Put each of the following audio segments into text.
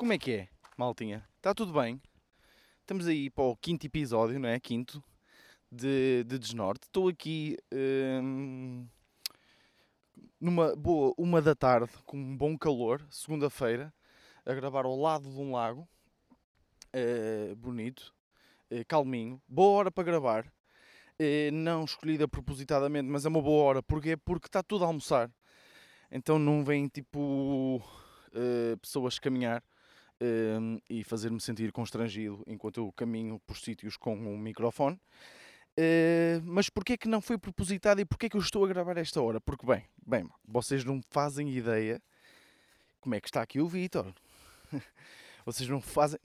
Como é que é, maltinha? Está tudo bem? Estamos aí para o quinto episódio, não é? Quinto de, de Desnorte. Estou aqui hum, numa boa uma da tarde, com um bom calor, segunda-feira, a gravar ao lado de um lago. eh, bonito, eh, calminho, boa hora para gravar. Eh, não escolhida propositadamente, mas é uma boa hora. Porquê? Porque está tudo a almoçar. Então não vem tipo pessoas caminhar eh, e fazer-me sentir constrangido enquanto eu caminho por sítios com um microfone. Eh, mas porquê que não foi propositado e porquê que eu estou a gravar esta hora? Porque, bem, bem, vocês não fazem ideia como é que está aqui o Vitor. vocês não fazem.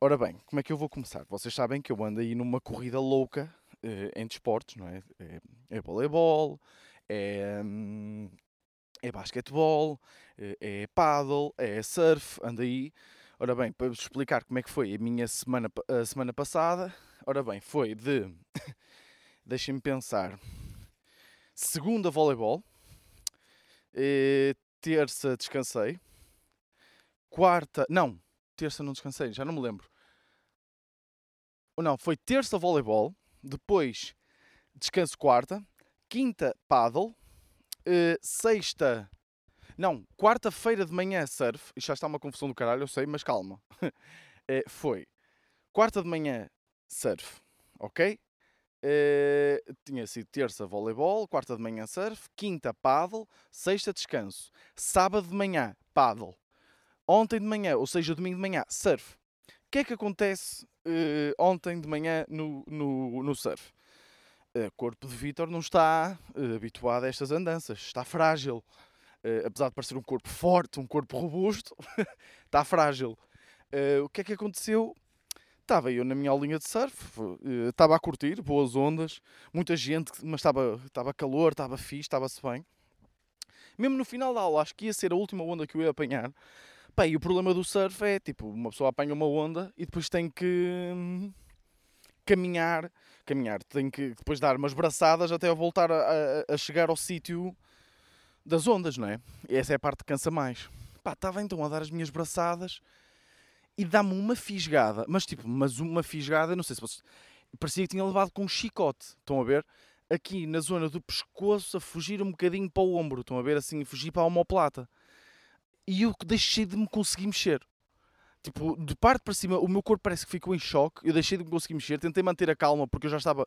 Ora bem, como é que eu vou começar? Vocês sabem que eu ando aí numa corrida louca em desportos, não é? É, é voleibol, é, hum, é basquetebol, é, é paddle, é surf, ando aí. Ora bem, para vos explicar como é que foi a minha semana, a semana passada, ora bem, foi de, deixem-me pensar, segunda voleibol, eh, terça descansei, quarta, não, terça não descansei, já não me lembro. Ou Não, foi terça voleibol, depois descanso quarta, quinta paddle, eh, sexta. Não, quarta-feira de manhã surf. Já está uma confusão do caralho, eu sei, mas calma. Eh, foi quarta de manhã surf, ok? Eh, tinha sido terça voleibol, quarta de manhã surf, quinta paddle, sexta descanso, sábado de manhã paddle, ontem de manhã, ou seja, domingo de manhã surf. O que é que acontece eh, ontem de manhã no, no, no surf? O corpo de Vitor não está habituado a estas andanças, está frágil. Eh, apesar de parecer um corpo forte, um corpo robusto, está frágil. Eh, o que é que aconteceu? Estava eu na minha aulinha de surf, eh, estava a curtir, boas ondas, muita gente, mas estava, calor, estava fixe, estava-se bem. Mesmo no final da aula, acho que ia ser a última onda que eu ia apanhar. E o problema do surf é, tipo, uma pessoa apanha uma onda e depois tem que hum, caminhar, caminhar, tem que depois dar umas braçadas até voltar a, a- a chegar ao sítio das ondas, não é? E essa é a parte que cansa mais. Pá, estava então a dar as minhas braçadas e dá-me uma fisgada, mas tipo, mas uma fisgada, não sei se vocês... Parecia que tinha levado com um chicote, estão a ver? Aqui na zona do pescoço, a fugir um bocadinho para o ombro, estão a ver? Assim, a fugir para a omoplata. E eu deixei de me conseguir mexer. Tipo, de parte para cima, o meu corpo parece que ficou em choque. Eu deixei de me conseguir mexer. Tentei manter a calma porque eu já estava.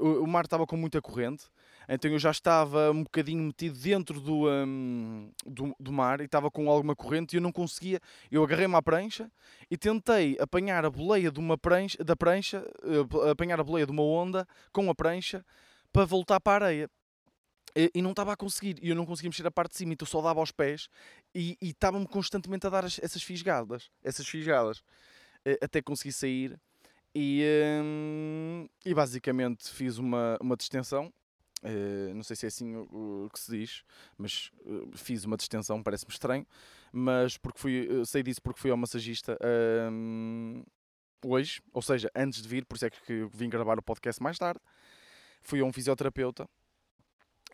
o o mar estava com muita corrente. Então eu já estava um bocadinho metido dentro do, hum, do, do mar e estava com alguma corrente e eu não conseguia. Eu agarrei-me à prancha e tentei apanhar a boleia de uma prancha, da prancha, eh, apanhar a boleia de uma onda com a prancha para voltar para a areia. E, não estava a conseguir, e eu não conseguia mexer a parte de cima, então só dava aos pés e e estava-me constantemente a dar as- essas fisgadas, essas fisgadas, eh, até conseguir sair. E, hum, e basicamente fiz uma, uma distensão, eh, não sei se é assim o, o que se diz, mas eh, fiz uma distensão, parece-me estranho, mas porque fui, eh, sei disso porque fui ao massagista hoje, ou seja, antes de vir, por isso é que vim gravar o podcast mais tarde. Fui a um fisioterapeuta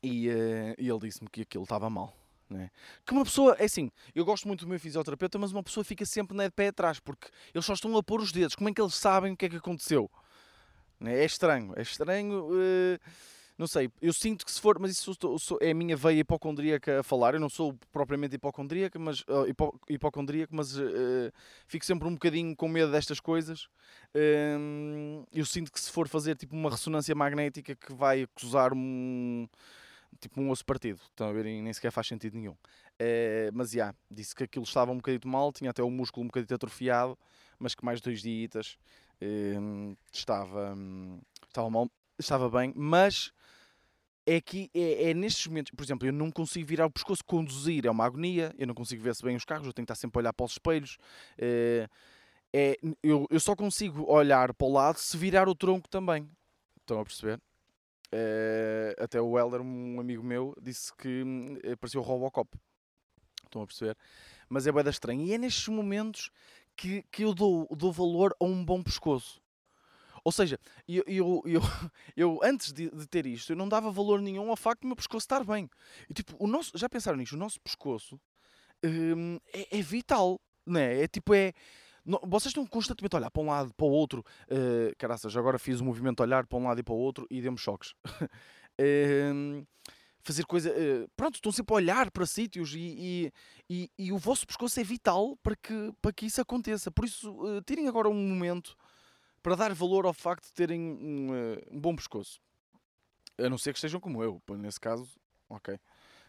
e, eh, e ele disse-me que aquilo estava mal. Né? Que uma pessoa, é assim, eu gosto muito do meu fisioterapeuta, mas uma pessoa fica sempre né, de pé atrás porque eles só estão a pôr os dedos. Como é que eles sabem o que é que aconteceu? Né? É estranho, é estranho. eh, não sei, eu sinto que se for, mas isso sou- é a minha veia hipocondríaca a falar. Eu não sou propriamente hipocondríaca, mas, ah, hipo- hipocondríaco, mas eh, fico sempre um bocadinho com medo destas coisas. Hum, eu sinto que se for fazer tipo uma ressonância magnética que vai acusar um tipo um osso partido, estão a ver? Nem sequer faz sentido nenhum. Eh, mas já, disse que aquilo estava um bocadito mal, tinha até o músculo um bocadito atrofiado, mas que mais dois dias estava, hum, estava mal, estava bem, mas é que é, é nestes momentos, por exemplo, eu não consigo virar o pescoço, conduzir é uma agonia, eu não consigo ver se bem os carros, eu tenho que estar sempre a olhar para os espelhos. eh, é, eu, eu só consigo olhar para o lado se virar o tronco também. Estão a perceber? Eh, até o Helder, um amigo meu, disse que hum, eh, parecia o Robocop. Estão a perceber? Mas é bem estranho. E é nestes momentos que, que eu dou, dou valor a um bom pescoço. Ou seja, eu, eu, eu, eu antes de, de ter isto, eu não dava valor nenhum ao facto do meu pescoço estar bem. E, tipo, o nosso, já pensaram nisto? O nosso pescoço hum, é, é vital. não é? É tipo, é. não- vocês estão constantemente a olhar para um lado, para o outro. Uh, caraças, agora fiz o movimento de olhar para um lado e para o outro e deu-me choques. Em, fazer coisa. eh, pronto, estão sempre a olhar para sítios e, e, e- e o vosso pescoço é vital para que, para que isso aconteça. Por isso, eh, tirem agora um momento para dar valor ao facto de terem um, eh, um bom pescoço. A não ser que estejam como eu, nesse caso, ok.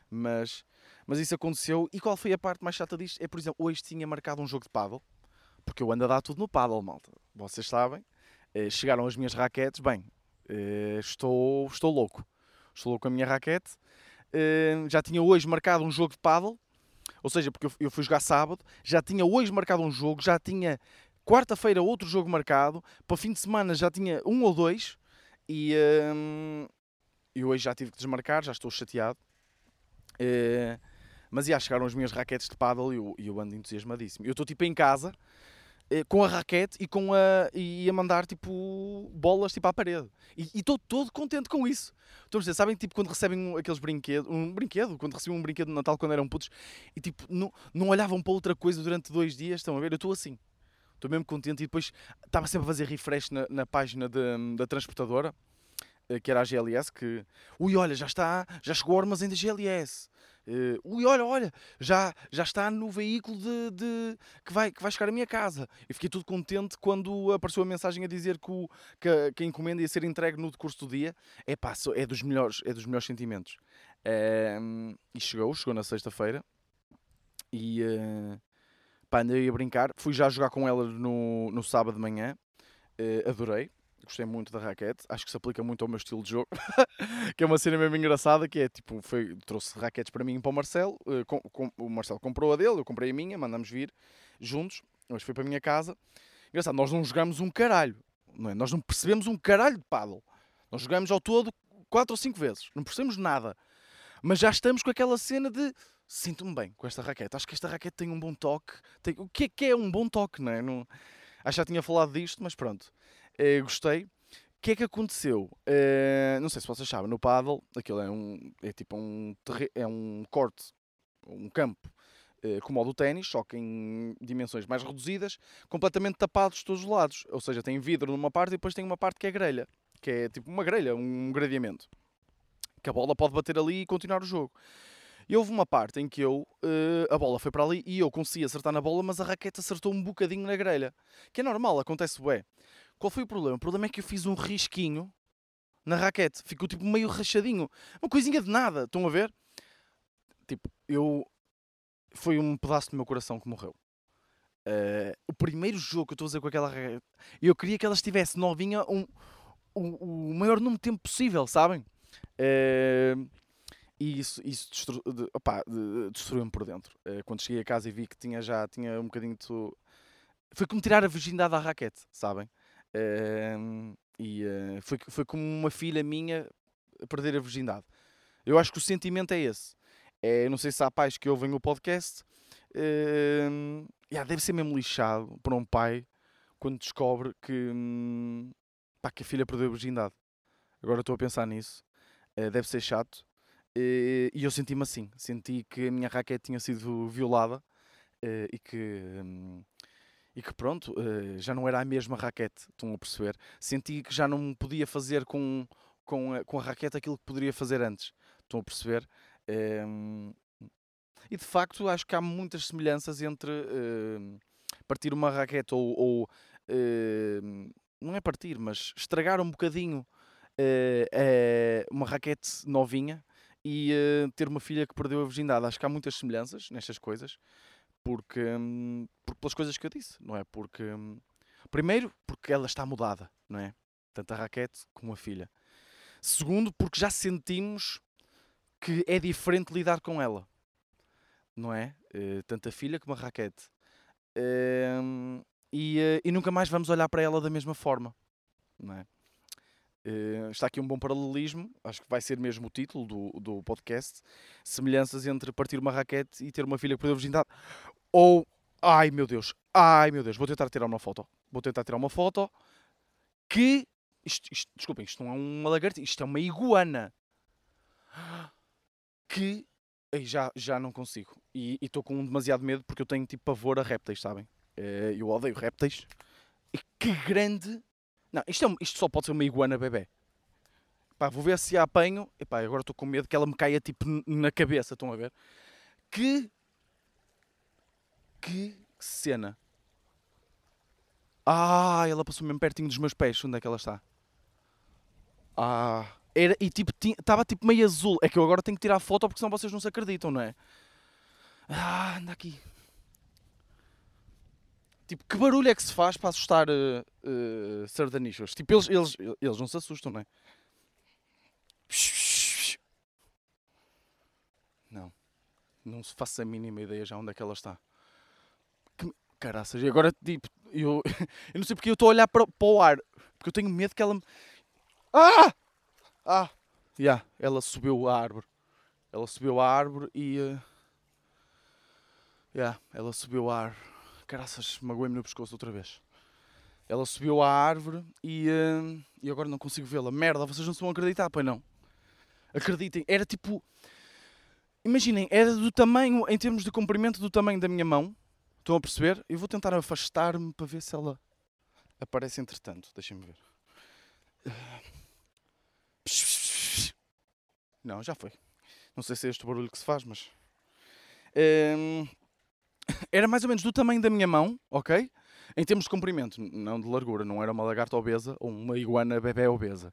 Mas, mas isso aconteceu. E qual foi a parte mais chata disto? É, por exemplo, hoje tinha marcado um jogo de paddle, porque eu ando a dar tudo no paddle, malta. Vocês sabem. Eh, chegaram as minhas raquetes, bem, eh, estou, estou louco. Estou louco com a minha raquete. Já tinha hoje marcado um jogo de paddle, ou seja, porque eu fui jogar sábado, já tinha hoje marcado um jogo, já tinha quarta-feira outro jogo marcado, para fim de semana já tinha um ou dois, e, hum, e hoje já tive que desmarcar, já estou chateado. Eh, mas já chegaram as minhas raquetes de paddle e eu, eu ando entusiasmadíssimo. Eu estou tipo em casa eh, com a raquete e, com a, e a mandar tipo bolas tipo à parede. E estou todo contente com isso. Estão a dizer, sabem tipo quando recebem aqueles brinquedos, um brinquedo, quando recebiam um brinquedo de Natal quando eram putos e tipo não, não olhavam para outra coisa durante dois dias, estão a ver? Eu estou assim. Estou mesmo contente e depois estava sempre a fazer refresh na, na página de- da transportadora, eh, que era a GLS, que ui, olha, já está, já chegou ao armazém da GLS. Eh, ui, olha, olha, já, já está no veículo de, de- que, vai, que vai chegar à minha casa. Eu fiquei tudo contente quando apareceu a mensagem a dizer que, o, que, a, que a encomenda ia ser entregue no decurso do dia. É pá, é dos melhores, é dos melhores sentimentos. Ehm, e chegou, chegou na sexta-feira. E eh, pá, andei a brincar. Fui já jogar com ela no, no sábado de manhã. Eh, adorei. Gostei muito da raquete. Acho que se aplica muito ao meu estilo de jogo. que é uma cena mesmo engraçada. Que é tipo, foi, trouxe raquetes para mim e para o Marcelo. eh, com- com- o Marcelo comprou a dele, eu comprei a minha. Mandamos vir juntos. Mas foi para a minha casa. Engraçado, nós não jogamos um caralho. Não é? Nós não percebemos um caralho de paddle. Nós jogamos ao todo quatro ou cinco vezes. Não percebemos nada. Mas já estamos com aquela cena de sinto-me bem com esta raquete. Acho que esta raquete tem um bom toque. Tem- O que é que é um bom toque, não é? Não... Acho que já tinha falado disto, mas pronto. Eh, gostei. O que é que aconteceu? Eh, não sei se vocês sabem, no paddle, aquilo é um é tipo um é um corte, um campo eh, como o do ténis, só que em dimensões mais reduzidas, completamente tapados de todos os lados. Ou seja, tem vidro numa parte e depois tem uma parte que é grelha, que é tipo uma grelha, um gradeamento. Que a bola pode bater ali e continuar o jogo. E houve uma parte em que eu, eh, a bola foi para ali e eu consegui acertar na bola, mas a raquete acertou um bocadinho na grelha. Que é normal, acontece bué. Qual foi o problema? O problema é que eu fiz um risquinho na raquete. Ficou tipo meio rachadinho. Uma coisinha de nada, estão a ver? Tipo, eu... Foi um pedaço do meu coração que morreu. Eh, o primeiro jogo que eu estou a fazer com aquela raquete, eu queria que ela estivesse novinha um, o, o maior número de tempo possível, sabem? Eh, e isso, isso destru, de, de- destruiu-me por dentro. Eh, quando cheguei a casa e vi que tinha já tinha um bocadinho de. Foi como tirar a virgindade à raquete, sabem? Eh, e eh, foi, foi como uma filha minha perder a virgindade. Eu acho que o sentimento é esse. É, não sei se há pais que ouvem o podcast. eh, yeah, deve ser mesmo lixado para um pai quando descobre que, hum, pá, que a filha perdeu a virgindade. Agora estou a pensar nisso. Eh, deve ser chato. Eh, e eu senti-me assim. Senti que a minha raquete tinha sido violada eh, e que. hum, e que pronto, eh, já não era a mesma raquete, estão a perceber? Senti que já não podia fazer com, com, a, com a raquete aquilo que poderia fazer antes, estão a perceber? Em, e de facto acho que há muitas semelhanças entre em, partir uma raquete ou, ou, não é partir, mas estragar um bocadinho uma raquete novinha e eh, ter uma filha que perdeu a virgindade. Acho que há muitas semelhanças nestas coisas, porque, hum, porque pelas coisas que eu disse, não é? Porque hum, primeiro porque ela está mudada, não é? Tanto a raquete como a filha. Segundo, porque já sentimos que é diferente lidar com ela, não é? Eh, tanto a filha como a raquete. Hum, e, eh, e nunca mais vamos olhar para ela da mesma forma, não é? Eh, está aqui um bom paralelismo, acho que vai ser mesmo o título do, do podcast: semelhanças entre partir uma raquete e ter uma filha que perdeu a virgindade. Ou, ai meu Deus, ai meu Deus, vou tentar tirar uma foto. Vou tentar tirar uma foto que. Isto, isto, desculpem, isto não é uma lagartixa, isto é uma iguana. Que Ei, já, já não consigo. E estou com demasiado medo porque eu tenho tipo pavor a répteis, sabem? Eh, Eu odeio répteis. E que grande. Não, isto, é, isto só pode ser uma iguana bebê. Pá, vou ver se a apanho. Epá, agora estou com medo que ela me caia tipo na cabeça, estão a ver? Que. Que cena. Ah, ela passou mesmo pertinho dos meus pés. Onde é que ela está? Ah, era, e tipo, estava tipo meio azul. É que eu agora tenho que tirar a foto porque senão vocês não se acreditam, não é? Ah, anda aqui. Tipo, que barulho é que se faz para assustar uh, uh, sardanichos? Tipo, eles, eles, eles não se assustam, não é? Não. Não se faça a mínima ideia já onde é que ela está. Que, caraças, e agora, tipo, eu, eu não sei porque eu estou a olhar para, para o ar. Porque eu tenho medo que ela me... Ah! Ah! Já, ela subiu à árvore. Ela subiu à árvore e... Uh... Já, ela subiu à árvore. Caraças, magoei-me no pescoço outra vez. Ela subiu à árvore e, uh, e agora não consigo vê-la. Merda, vocês não se vão acreditar, pois não? Acreditem, era tipo... Imaginem, era do tamanho, em termos de comprimento, do tamanho da minha mão. Estão a perceber? Eu vou tentar afastar-me para ver se ela aparece entretanto. Deixem-me ver. Não, já foi. Não sei se é este o barulho que se faz, mas... Hum, era mais ou menos do tamanho da minha mão, ok? Em termos de comprimento, não de largura. Não era uma lagarta obesa ou uma iguana bebê obesa.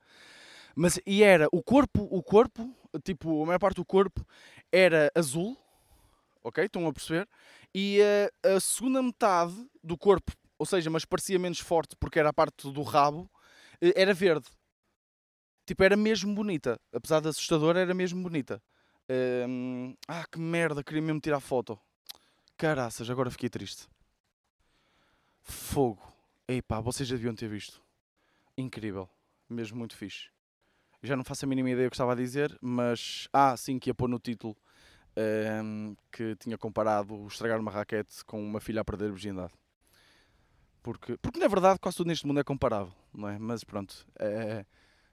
Mas, e era o corpo, o corpo, tipo, a maior parte do corpo era azul, ok? Estão a perceber? E a, a segunda metade do corpo, ou seja, mas parecia menos forte porque era a parte do rabo, eh, era verde. Tipo, era mesmo bonita. Apesar de assustadora, era mesmo bonita. Ah, que merda, queria mesmo tirar foto. Caraças, agora fiquei triste. Fogo. Ei pá, vocês já deviam ter visto. Incrível. Mesmo muito fixe. Já não faço a mínima ideia do que estava a dizer, mas. Ah, sim, que ia pôr no título hum, que tinha comparado estragar uma raquete com uma filha a perder a virgindade. Porque, porque na verdade quase tudo neste mundo é comparável, não é? Mas pronto. é-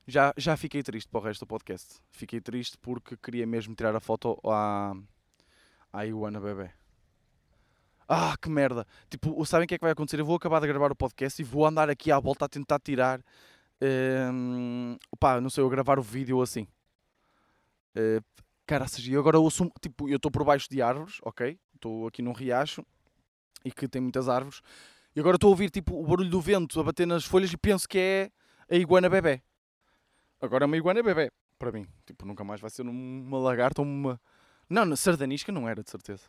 já, já fiquei triste para o resto do podcast. Fiquei triste porque queria mesmo tirar a foto à, à Iguana Bebê. Ah, que merda! Tipo, sabem o que é que vai acontecer? Eu vou acabar de gravar o podcast e vou andar aqui à volta a tentar tirar. hum, pá, não sei, eu gravar o vídeo assim. Uh, caraças, e agora eu ouço. um- Tipo, eu estou por baixo de árvores, ok? Estou aqui num riacho e que tem muitas árvores. E agora estou a ouvir tipo, o barulho do vento a bater nas folhas e penso que é a iguana bebê. Agora é uma iguana bebê, para mim. Tipo, nunca mais vai ser uma lagarta ou uma. Não, sardanisca não era, de certeza.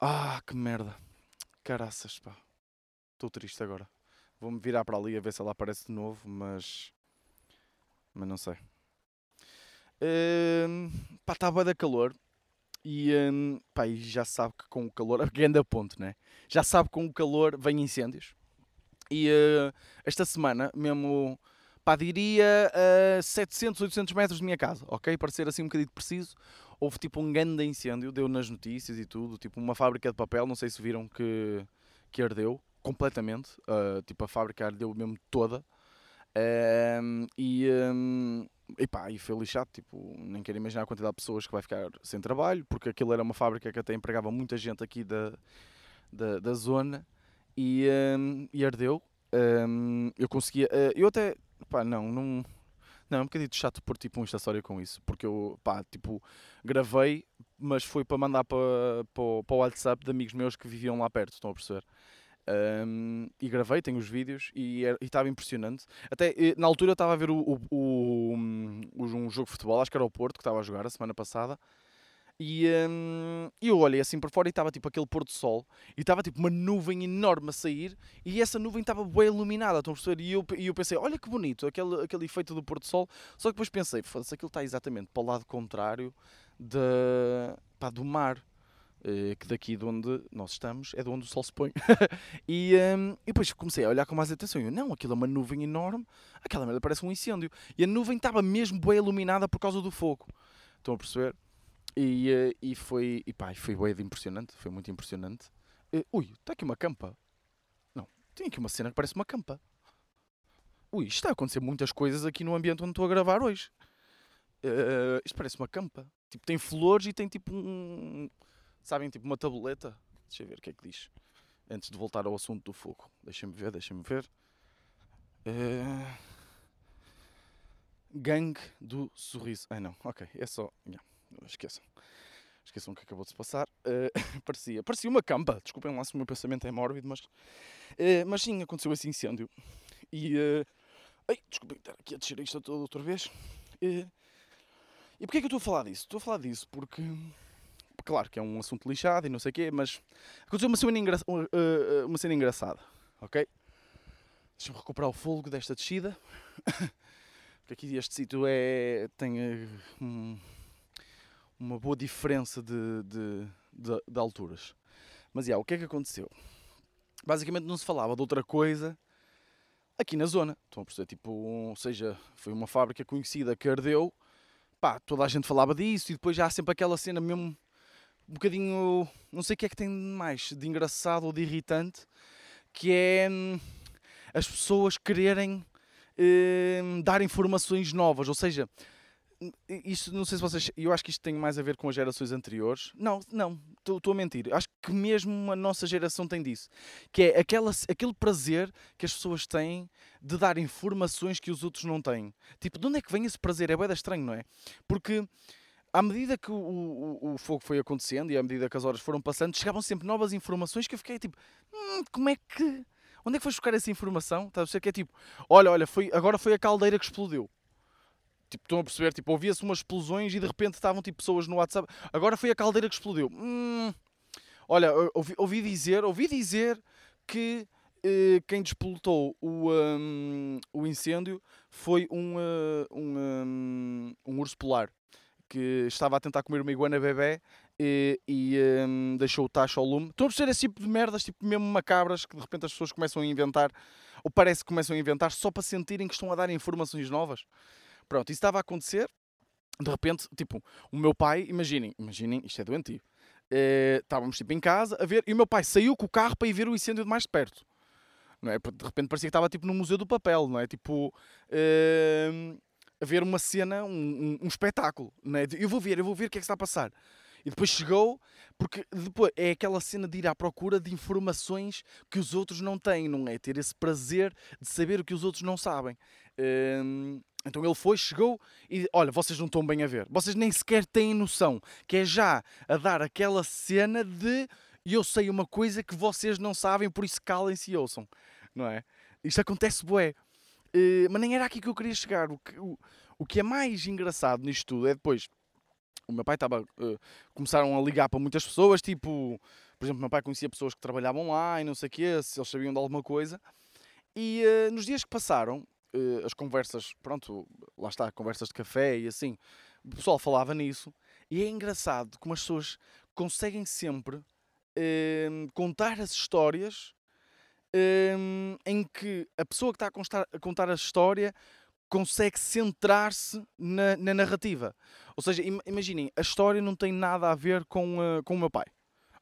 Ah, que merda. Caraças, pá. Estou triste agora. Vou-me virar para ali a ver se ela aparece de novo, mas. Mas não sei. Hum, pá, está bué da calor. E, hum, pá, e já sabe que com o calor. A grande ponto, né? Já sabe que com o calor vem incêndios. E eh, esta semana, mesmo. Pá, diria a 700, 800 metros de minha casa, ok? Para ser assim um bocadinho preciso. Houve tipo um grande incêndio, deu nas notícias e tudo. Tipo uma fábrica de papel, não sei se viram que, que ardeu completamente. ah, tipo a fábrica ardeu mesmo toda. Ahm, e, hum, e pá, e foi lixado, tipo, nem quero imaginar a quantidade de pessoas que vai ficar sem trabalho, porque aquilo era uma fábrica que até empregava muita gente aqui da, da, da zona e, hum, e ardeu. Eu conseguia, eh, eu até, pá, não, não, não, é um bocadinho chato pôr tipo um história com isso, porque eu, pá, tipo, gravei, mas foi para mandar para, para, para o WhatsApp de amigos meus que viviam lá perto, estão a perceber? Um, e gravei, tenho os vídeos e estava impressionante. Até eh, na altura estava a ver o, o- o- um, um jogo de futebol, acho que era o Porto que estava a jogar a semana passada. E um, e eu olhei assim para fora e estava tipo aquele pôr do sol e estava tipo uma nuvem enorme a sair e essa nuvem estava bem iluminada, estão a perceber? E eu, e eu pensei, olha que bonito, aquele, aquele efeito do pôr do sol. Só que depois pensei, foda-se, aquilo está exatamente para o lado contrário da, pá, do mar eh, que daqui de onde nós estamos é de onde o sol se põe. e, hum, e depois comecei a olhar com mais atenção. E eu, não, aquilo é uma nuvem enorme, aquela merda parece um incêndio. E a nuvem estava mesmo bem iluminada por causa do fogo. Estão a perceber? E, eh, e foi, e pá, foi de impressionante, foi muito impressionante. Eh, ui, está aqui uma campa. Não, tem aqui uma cena que parece uma campa. Ui, está a acontecer muitas coisas aqui no ambiente onde estou a gravar hoje. Eh, isto parece uma campa. Tipo, tem flores e tem tipo um. Sabem, tipo uma tabuleta. Deixa eu ver o que é que diz. Antes de voltar ao assunto do fogo. Deixa-me ver, deixa-me ver. Uh... Gangue do sorriso. Ah, não, ok, é só. Yeah, esqueçam. Esqueçam o que acabou de se passar. Uh, parecia, parecia uma campa. Desculpem lá se o meu pensamento é mórbido, mas. Uh, mas sim, aconteceu esse incêndio. E. Uh, ai, desculpem estar aqui a descer isto toda outra vez. Uh, e porquê é que eu estou a falar disso? Estou a falar disso porque. Claro que é um assunto lixado e não sei o quê, mas aconteceu uma cena, engra... uma cena engraçada, ok? Deixa-me recuperar o fogo desta descida. porque aqui este sítio é. tem um uma boa diferença de, de, de, de alturas. Mas, yeah, o que é que aconteceu? Basicamente não se falava de outra coisa aqui na zona. Estão a perceber? Tipo, ou seja, foi uma fábrica conhecida que ardeu, pá, toda a gente falava disso e depois já há sempre aquela cena mesmo um bocadinho, não sei o que é que tem mais de engraçado ou de irritante, que é hum, as pessoas quererem hum, dar informações novas, ou seja, isto não sei se vocês. Eu acho que isto tem mais a ver com as gerações anteriores. Não, não, estou a mentir. Acho que mesmo a nossa geração tem disso. Que é aquela, aquele prazer que as pessoas têm de dar informações que os outros não têm. Tipo, de onde é que vem esse prazer? É bem estranho, não é? Porque à medida que o, o, o, fogo foi acontecendo e à medida que as horas foram passando, chegavam sempre novas informações que eu fiquei tipo, hum, como é que. Onde é que foi buscar essa informação? Está a ser que é tipo, olha, olha, foi, agora foi a caldeira que explodiu. Tipo, estão a perceber? Tipo, ouvia-se umas explosões e de repente estavam tipo pessoas no WhatsApp. Agora foi a caldeira que explodiu. Hum, olha, ouvi, ouvi, dizer, ouvi dizer que eh, quem despolutou o, um, o incêndio foi um, uh, um, um, um, urso polar que estava a tentar comer uma iguana bebê e, e um, deixou o tacho ao lume. Estão a perceber esse tipo de merdas, tipo mesmo macabras, que de repente as pessoas começam a inventar, ou parece que começam a inventar só para sentirem que estão a dar informações novas. Pronto, isso estava a acontecer. De repente, tipo, o meu pai, imaginem, imaginem, isto é doentio. Uh, estávamos tipo em casa a ver, e o meu pai saiu com o carro para ir ver o incêndio de mais perto. Não é? De repente parecia que estava tipo no Museu do Papel, não é? Tipo, uh, a ver uma cena, um, um, um, espetáculo, não é? Eu vou ver, eu vou ver o que é que está a passar. E depois chegou, porque depois é aquela cena de ir à procura de informações que os outros não têm, não é? Ter esse prazer de saber o que os outros não sabem. Uh, então ele foi, chegou e olha, vocês não estão bem a ver. Vocês nem sequer têm noção que é já a dar aquela cena de eu sei uma coisa que vocês não sabem, por isso calem-se e ouçam. Não é? Isto acontece bué. Uh, mas nem era aqui que eu queria chegar. O que, o, o que é mais engraçado nisto tudo é depois. O meu pai estava. Uh, começaram a ligar para muitas pessoas, tipo. Por exemplo, meu pai conhecia pessoas que trabalhavam lá e não sei o quê, se eles sabiam de alguma coisa. E uh, nos dias que passaram, uh, as conversas, pronto, lá está, conversas de café e assim, o pessoal falava nisso, e é engraçado como as pessoas conseguem sempre uh, contar as histórias uh, em que a pessoa que está a, constar, a contar a história consegue centrar-se na, na, narrativa. Ou seja, im imaginem, a história não tem nada a ver com, uh, com o meu pai.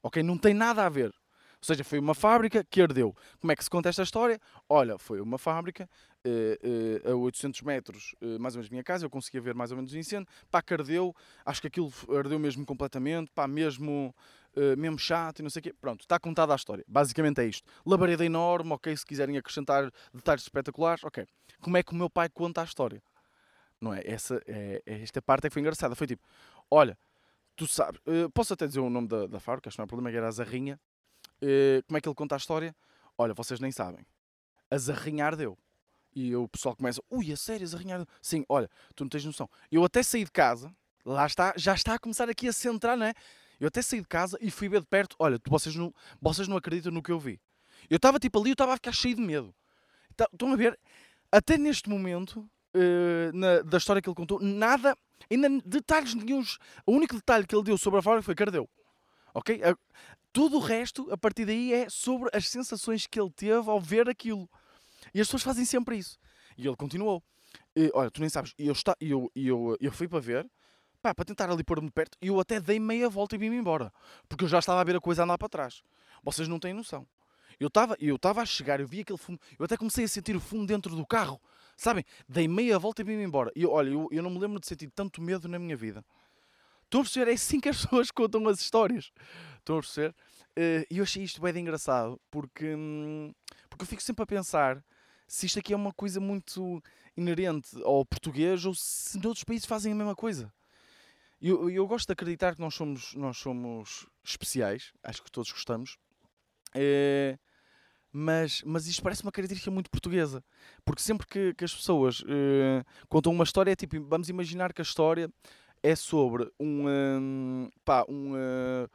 Ok? Não tem nada a ver. Ou seja, foi uma fábrica que ardeu. Como é que se conta esta história? Olha, foi uma fábrica uh, uh, a 800 metros, uh, mais ou menos da minha casa, eu conseguia ver mais ou menos o incêndio. Pá, que ardeu, acho que aquilo ardeu mesmo completamente, pá, mesmo, mesmo chato e não sei o quê. Pronto, está contada a história. Basicamente é isto. Labareda enorme, ok, se quiserem acrescentar detalhes espetaculares, ok. Como é que o meu pai conta a história? Não é? Essa, é, é esta parte é que foi engraçada. Foi tipo, olha, tu sabes, posso até dizer o nome da, da fábrica, acho que não é problema, que era a Zarrinha. Uh, como é que ele conta a história? Olha, vocês nem sabem. A zarrinha ardeu. E o pessoal começa, ui, a sério, a zarrinha ardeu. Sim, olha, tu não tens noção. Eu até saí de casa, lá está, já está a começar aqui a centrar, não é? Eu até saí de casa e fui ver de perto, olha, vocês não, vocês não acreditam no que eu vi. Eu estava tipo ali, eu estava a ficar cheio de medo. Tá, estão a ver? Até neste momento, uh, na, da história que ele contou, nada, ainda detalhes nenhums. O único detalhe que ele deu sobre a fábrica foi que ardeu. Ok? Tudo o resto, a partir daí, é sobre as sensações que ele teve ao ver aquilo. E as pessoas fazem sempre isso. E ele continuou. E, olha, tu nem sabes, eu, está, eu, eu, eu fui para ver, pá, para tentar ali pôr-me perto, e eu até dei meia volta e vim-me embora. Porque eu já estava a ver a coisa andar para trás. Vocês não têm noção. Eu estava eu estava a chegar, eu vi aquele fumo, eu até comecei a sentir o fumo dentro do carro. Sabem? Dei meia volta e vim-me embora. E olha, eu, eu não me lembro de sentir tanto medo na minha vida. Estão a perceber? É assim que as pessoas contam as histórias. Estão a perceber? Eh, e eu achei isto bem engraçado porque, hum, porque eu fico sempre a pensar se isto aqui é uma coisa muito inerente ao português ou se noutros países fazem a mesma coisa. Eu, eu gosto de acreditar que nós somos, nós somos especiais, acho que todos gostamos, é, mas, mas isto parece uma característica muito portuguesa, porque sempre que, que as pessoas é, contam uma história, é tipo, vamos imaginar que a história é sobre um, um pá, um, uh,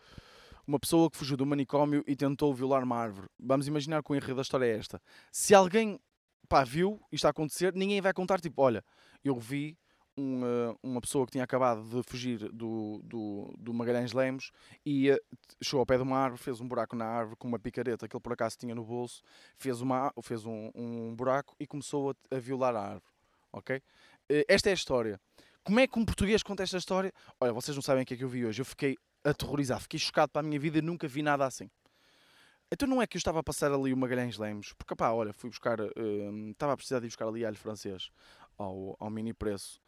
uma pessoa que fugiu do manicômio e tentou violar uma árvore. Vamos imaginar que o enredo da história é esta. Se alguém pá, viu isto a acontecer, ninguém vai contar, tipo, olha, eu vi uma, uma pessoa que tinha acabado de fugir do, do, do Magalhães Lemos e uh, chegou ao pé de uma árvore, fez um buraco na árvore com uma picareta que ele por acaso tinha no bolso, fez, uma, fez um, um buraco e começou a, a violar a árvore. Ok? Uh, esta é a história. Como é que um português conta esta história? Olha, vocês não sabem o que é que eu vi hoje. Eu fiquei aterrorizado, fiquei chocado para a minha vida nunca vi nada assim. Então não é que eu estava a passar ali o Magalhães Lemos, porque pá, olha, fui buscar, uh, estava a precisar de ir buscar ali alho francês ao, ao mini preço.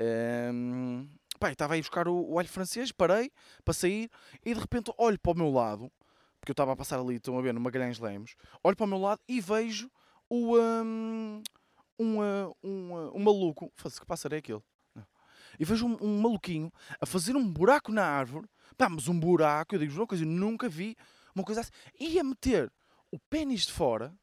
Um, pá, estava a ir buscar o, o alho francês, parei para sair e de repente olho para o meu lado, porque eu estava a passar ali, estão a ver, no Magalhães Lemos, olho para o meu lado e vejo o, um, um, um, um maluco, faz que pássaro é aquele? E vejo um, um, maluquinho a fazer um buraco na árvore, pá, mas um buraco, eu digo uma coisa, eu nunca vi uma coisa assim, e a meter o pênis de fora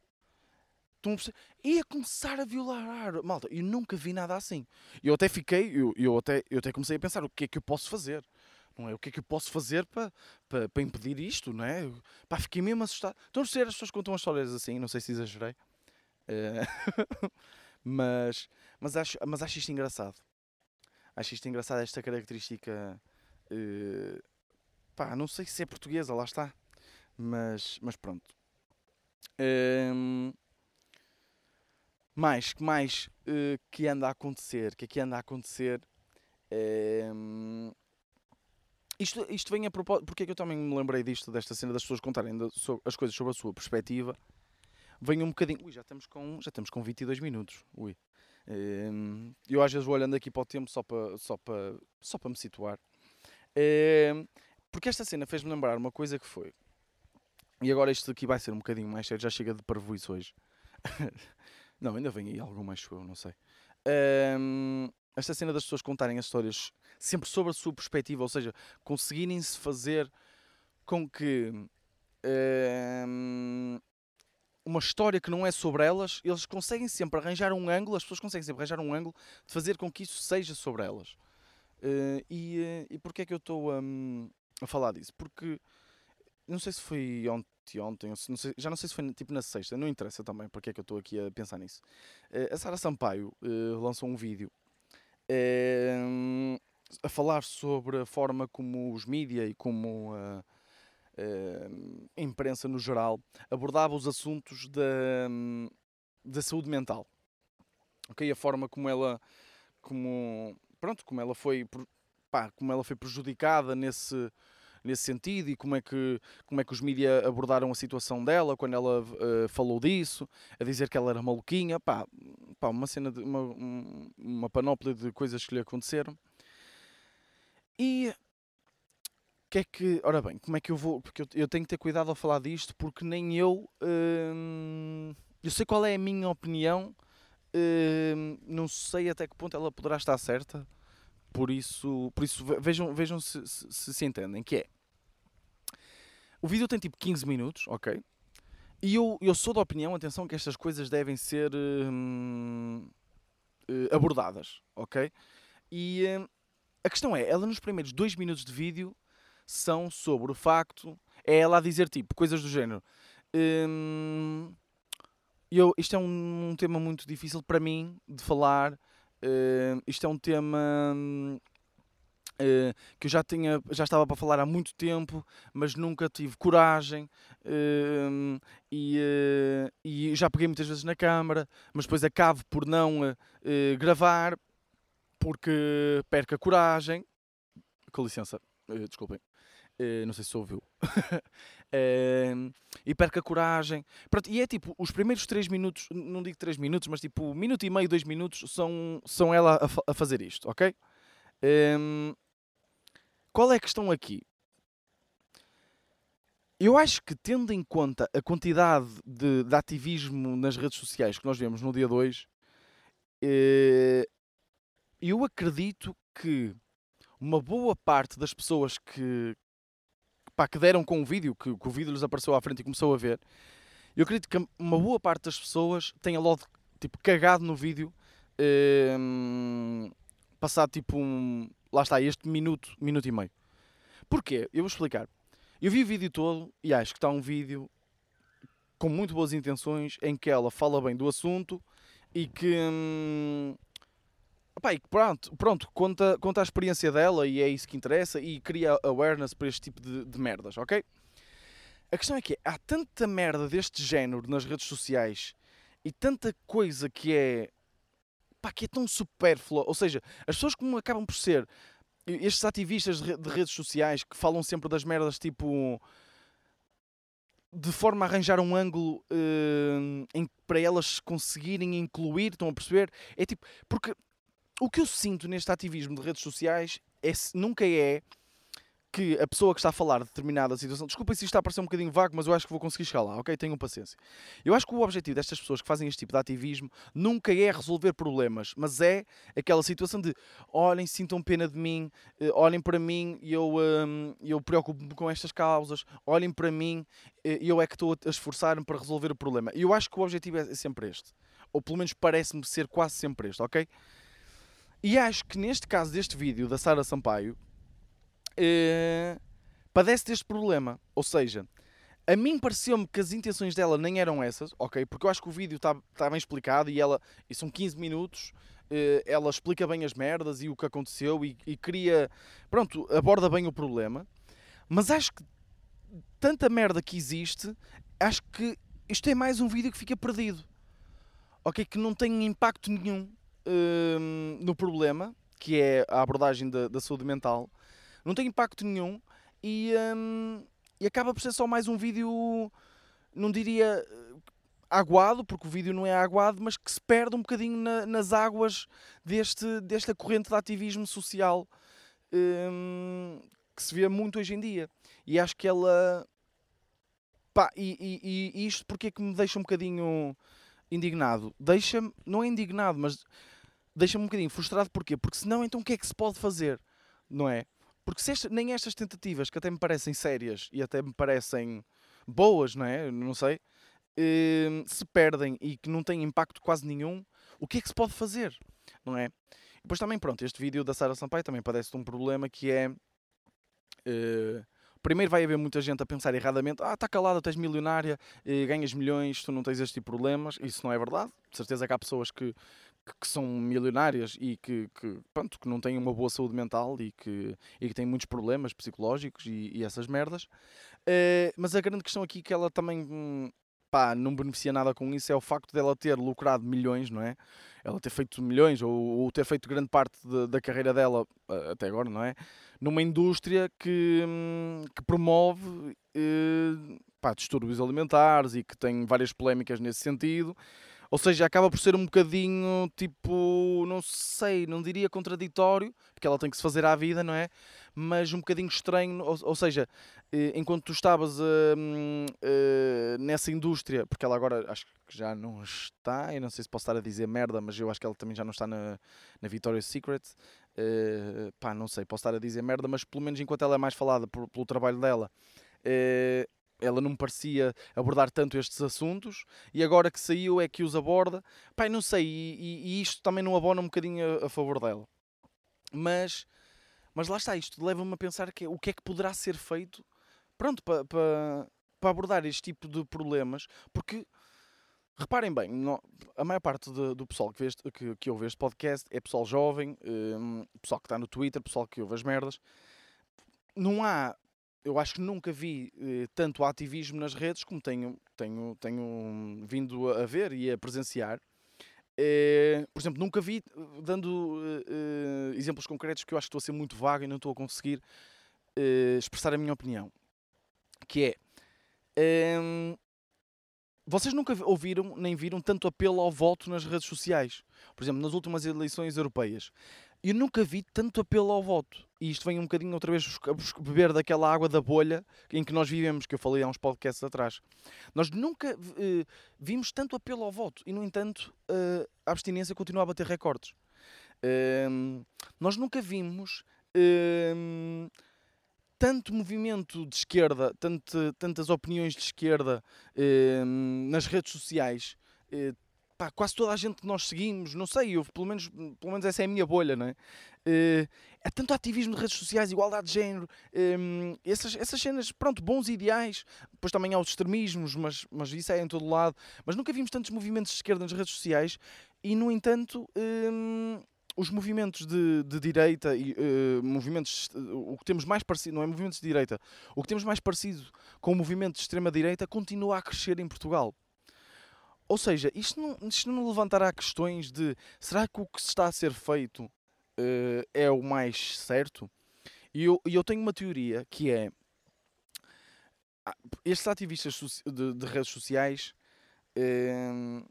ia começar a violar a árvore. Malta, eu nunca vi nada assim. Eu até fiquei, eu, eu, até, eu até comecei a pensar o que é que eu posso fazer. Não é? O que é que eu posso fazer para, para, para impedir isto, não é? Pá, fiquei mesmo assustado. Estão a ser as pessoas contam histórias assim, não sei se exagerei. Uh, mas, mas, acho, mas acho isto engraçado. Acho isto engraçado, esta característica. Uh, pá, não sei se é portuguesa, lá está. Mas, mas pronto. Uh, mais, que mais uh, que anda a acontecer? Que aqui anda a acontecer? Uh, isto, isto vem a propósito. Porque é que eu também me lembrei disto, desta cena das pessoas contarem as coisas sobre a sua perspectiva? Vem um bocadinho. Ui, já estamos com, já estamos com 22 minutos. Ui. Uh, eu às vezes vou olhando aqui para o tempo só para, só para, só para me situar. porque esta cena fez-me lembrar uma coisa que foi. E agora isto aqui vai ser um bocadinho mais sério, já chega de parvoíce hoje. Não, ainda vem aí algo mais eu não sei. Um, esta cena das pessoas contarem as histórias sempre sobre a sua perspectiva, ou seja, conseguirem-se fazer com que um, uma história que não é sobre elas, eles conseguem sempre arranjar um ângulo, as pessoas conseguem sempre arranjar um ângulo de fazer com que isso seja sobre elas. Uh, e, uh, e porquê é que eu estou um, a falar disso? Porque não sei se foi ontem ontem, não sei, já não sei se foi tipo na sexta, não interessa também porque é que eu estou aqui a pensar nisso. Uh, a Sara Sampaio uh, lançou um vídeo a falar sobre a forma como os mídia e como a, a imprensa no geral abordava os assuntos da, da saúde mental. Ok? A forma como ela, como, pronto, como ela foi, pá, como ela foi prejudicada nesse nesse sentido e como é que, como é que os mídias abordaram a situação dela quando ela uh, falou disso, a dizer que ela era maluquinha, pá, pá uma cena, de, uma, uma panóplia de coisas que lhe aconteceram. E que é que, ora bem, como é que eu vou, porque eu, eu tenho que ter cuidado ao falar disto, porque nem eu, hum, eu sei qual é a minha opinião, hum, não sei até que ponto ela poderá estar certa, por isso, por isso vejam, vejam se, se, se entendem, que é... O vídeo tem tipo 15 minutos, ok? E eu, eu sou da opinião, atenção, que estas coisas devem ser hum, eh, abordadas, ok? E hum, a questão é, ela nos primeiros dois minutos de vídeo são sobre o facto, é ela a dizer tipo, coisas do género. Hum, eu, isto é um, um tema muito difícil para mim de falar Uh, isto é um tema uh, que eu já, tinha, já estava para falar há muito tempo, mas nunca tive coragem uh, e, e, já peguei muitas vezes na câmara, mas depois acabo por não gravar porque perco a coragem. Com licença, desculpem. Uh, não sei se ouviu. uh, e perca a coragem. Pronto, e é tipo, os primeiros 3 minutos, não digo 3 minutos, mas tipo, minuto e meio, 2 minutos são, são ela a, a fazer isto, ok? Um, qual é a questão aqui? Eu acho que, tendo em conta a quantidade de, de ativismo nas redes sociais que nós vemos no dia 2, eh, eu acredito que uma boa parte das pessoas que, pá, que deram com o vídeo, que, que, o vídeo lhes apareceu à frente e começou a ver, eu acredito que uma boa parte das pessoas tenha logo tipo, cagado no vídeo, eh, passado tipo um. Lá está, este minuto, minuto e meio. Porquê? Eu vou explicar. Eu vi o vídeo todo e acho que está um vídeo com muito boas intenções em que ela fala bem do assunto e que. Hum, E pronto, pronto conta, conta a experiência dela e é isso que interessa e cria awareness para este tipo de, de merdas, ok? A questão é que há tanta merda deste género nas redes sociais e tanta coisa que é pá, que é tão supérflua, ou seja, as pessoas como acabam por ser estes ativistas de redes sociais que falam sempre das merdas tipo de forma a arranjar um ângulo uh, em, para elas conseguirem incluir, estão a perceber? É tipo, porque o que eu sinto neste ativismo de redes sociais é, nunca é que a pessoa que está a falar de determinada situação, desculpa se isto está a parecer um bocadinho vago, mas eu acho que vou conseguir chegar lá, ok? Tenham paciência. Eu acho que o objetivo destas pessoas que fazem este tipo de ativismo nunca é resolver problemas, mas é aquela situação de olhem, sintam pena de mim, eh, olhem para mim e eu, um, eu preocupo-me com estas causas, olhem para mim e eh, eu é que estou a esforçar-me para resolver o problema. E eu acho que o objetivo é sempre este, ou pelo menos parece-me ser quase sempre este, ok? E acho que neste caso deste vídeo da Sara Sampaio, uh, padece deste problema. Ou seja, a mim pareceu-me que as intenções dela nem eram essas, ok? Porque eu acho que o vídeo está tá bem explicado e ela, e são 15 minutos, uh, ela explica bem as merdas e o que aconteceu e, e cria, pronto, aborda bem o problema. Mas acho que tanta merda que existe, acho que isto é mais um vídeo que fica perdido, ok? Que não tem impacto nenhum uh, no problema, que é a abordagem da, da saúde mental não tem impacto nenhum e, um, e acaba por ser só mais um vídeo, não diria eh, aguado, porque o vídeo não é aguado, mas que se perde um bocadinho na, nas águas deste, desta corrente de ativismo social um, que se vê muito hoje em dia. E acho que ela. Pá, e, e, e isto porque é que me deixa um bocadinho indignado? Deixa-me, não é indignado, mas deixa-me um bocadinho frustrado. Porquê? Porque senão, então o que é que se pode fazer? Não é? Porque se nem estas tentativas, que até me parecem sérias e até me parecem boas, não é? Não sei, eh, se perdem e que não têm impacto quase nenhum, o que é que se pode fazer? Não é? E depois também, pronto, este vídeo da Sara Sampaio também padece de um problema que é. Eh, primeiro vai haver muita gente a pensar erradamente: ah, está calada, tens milionária, eh, ganhas milhões, tu não tens este tipo de problemas. Isso não é verdade. De certeza que há pessoas que, que, são milionárias e que, que, pronto, que não têm uma boa saúde mental e que, e que têm muitos problemas psicológicos e, e essas merdas. Uh, mas a grande questão aqui que ela também hum, pá, não beneficia nada com isso é o facto dela ter lucrado milhões, não é? Ela ter feito milhões ou, ou ter feito grande parte de, da carreira dela até agora, não é? Numa indústria que, hum, que promove uh, pá, distúrbios alimentares e que tem várias polémicas nesse sentido. Ou seja, acaba por ser um bocadinho tipo, não sei, não diria contraditório, porque ela tem que se fazer à vida, não é? Mas um bocadinho estranho, ou, ou seja, eh, enquanto tu estavas uh, uh, nessa indústria, porque ela agora acho que já não está, eu não sei se posso estar a dizer merda, mas eu acho que ela também já não está na, na Victoria's Secret. Uh, pá, não sei, posso estar a dizer merda, mas pelo menos enquanto ela é mais falada por, pelo trabalho dela, ela não me parecia abordar tanto estes assuntos e agora que saiu é que os aborda. Pai, não sei, e, e, isto também não abona um bocadinho a, a, favor dela. Mas, mas lá está, isto leva-me a pensar que, o que é que poderá ser feito pronto, para, para, para abordar este tipo de problemas, porque reparem bem, a maior parte de, do pessoal que, vê este, que, que ouve este podcast é pessoal jovem, um, pessoal que está no Twitter, pessoal que ouve as merdas. Não há eu acho que nunca vi eh, tanto ativismo nas redes como tenho, tenho, tenho vindo a ver e a presenciar. Eh, por exemplo, nunca vi, eh, dando exemplos concretos, que eu acho que estou a ser muito vago e não estou a conseguir expressar a minha opinião. Que é. Ehm, vocês nunca ouviram nem viram tanto apelo ao voto nas redes sociais. Por exemplo, nas últimas eleições europeias. Eu nunca vi tanto apelo ao voto e isto vem um bocadinho outra vez beber daquela água da bolha em que nós vivemos, que eu falei há uns podcasts atrás. Nós nunca uh, vimos tanto apelo ao voto e, no entanto, uh, a abstinência continua a bater recordes. Uh, nós nunca vimos tanto movimento de esquerda, tanto, tantas opiniões de esquerda nas redes sociais pá, quase toda a gente que nós seguimos, não sei, eu, pelo, menos, pelo menos essa é a minha bolha, não é? Uh, tanto ativismo de redes sociais, igualdade de género, um, essas, essas cenas, pronto, bons ideais. Depois também há os extremismos, mas, mas isso é em todo lado. Mas nunca vimos tantos movimentos de esquerda nas redes sociais e, no entanto, um, os movimentos de, de direita e uh, movimentos o que temos mais parecido não é movimentos de direita o que temos mais parecido com o movimento de extrema direita continua a crescer em Portugal ou seja, isto não, isto não levantará questões de será que o que está a ser feito uh, é o mais certo? E eu, eu tenho uma teoria que é ah, estes ativistas de, de redes sociais uh,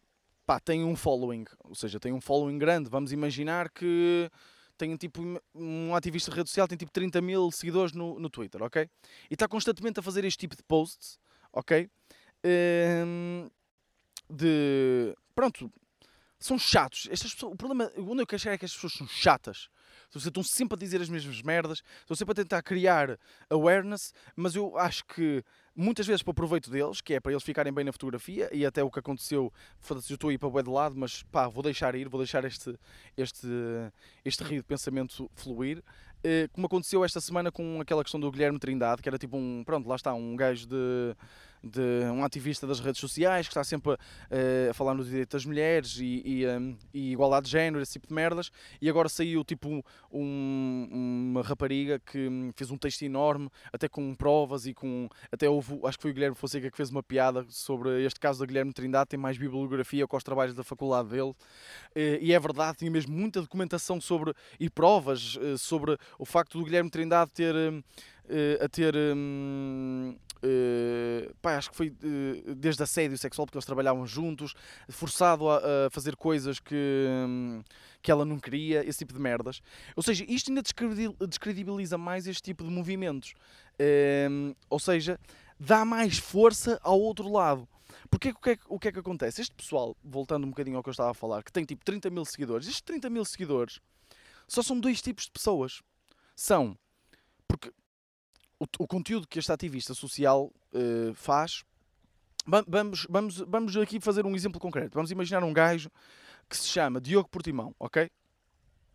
pá, têm um following, ou seja, têm um following grande. Vamos imaginar que tem tipo um ativista de rede social tem tipo 30 mil seguidores no, no Twitter, ok? E está constantemente a fazer este tipo de posts, ok? Uh, de. Pronto, são chatos. Estas pessoas, o problema, onde eu quero chegar é que as pessoas são chatas. Estão sempre a dizer as mesmas merdas, estão sempre a tentar criar awareness, mas eu acho que muitas vezes para o proveito deles, que é para eles ficarem bem na fotografia, e até o que aconteceu, eu estou aí para o de lado, mas pá, vou deixar ir, vou deixar este, este, este rio de pensamento fluir. Eh, como aconteceu esta semana com aquela questão do Guilherme Trindade, que era tipo um, pronto, lá está, um gajo de de um ativista das redes sociais que está sempre a, uh, a falar no direito das mulheres e, e, um, e, igualdade de género, esse tipo de merdas. E agora saiu tipo um, uma rapariga que fez um texto enorme, até com provas e com. Até houve, acho que foi o Guilherme Fonseca que fez uma piada sobre este caso da Guilherme Trindade, tem mais bibliografia com os trabalhos da faculdade dele. Uh, e é verdade, tinha mesmo muita documentação sobre e provas uh, sobre o facto do Guilherme Trindade ter. a ter um, Uh, pá, acho que foi uh, desde assédio sexual, porque eles trabalhavam juntos, forçado a, a fazer coisas que, um, que ela não queria, esse tipo de merdas. Ou seja, isto ainda descredibiliza mais este tipo de movimentos. Uh, ou seja, dá mais força ao outro lado. Porque o que, é, o que é que acontece? Este pessoal, voltando um bocadinho ao que eu estava a falar, que tem tipo 30 mil seguidores, estes 30 mil seguidores só são dois tipos de pessoas. São, porque o, o conteúdo que este ativista social uh, faz. Vamos, vamos, vamos aqui fazer um exemplo concreto. Vamos imaginar um gajo que se chama Diogo Portimão, ok?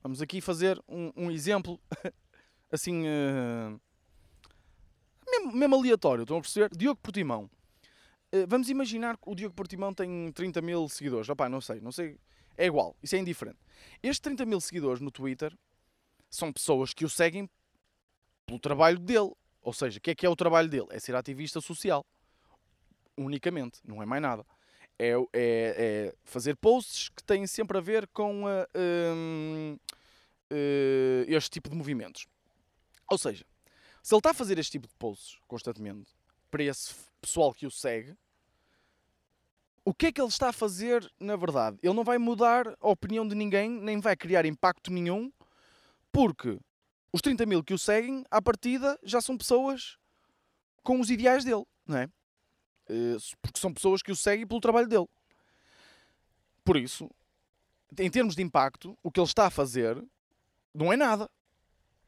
Vamos aqui fazer um, um exemplo assim. Uh, mesmo, mesmo, aleatório, estão a perceber? Diogo Portimão. Uh, vamos imaginar que o Diogo Portimão tem 30 mil seguidores. Opá, não sei, não sei. É igual, isso é indiferente. Estes 30 mil seguidores no Twitter são pessoas que o seguem pelo trabalho dele. Ou seja, o que é que é o trabalho dele? É ser ativista social. Unicamente, não é mais nada. É, é, é fazer posts que têm sempre a ver com uh, uh, este tipo de movimentos. Ou seja, se ele está a fazer este tipo de posts constantemente para esse pessoal que o segue, o que é que ele está a fazer na verdade? Ele não vai mudar a opinião de ninguém, nem vai criar impacto nenhum, porque os 30 mil que o seguem, à partida, já são pessoas com os ideais dele, não é? Eh, porque são pessoas que o seguem pelo trabalho dele. Por isso, em termos de impacto, o que ele está a fazer não é nada.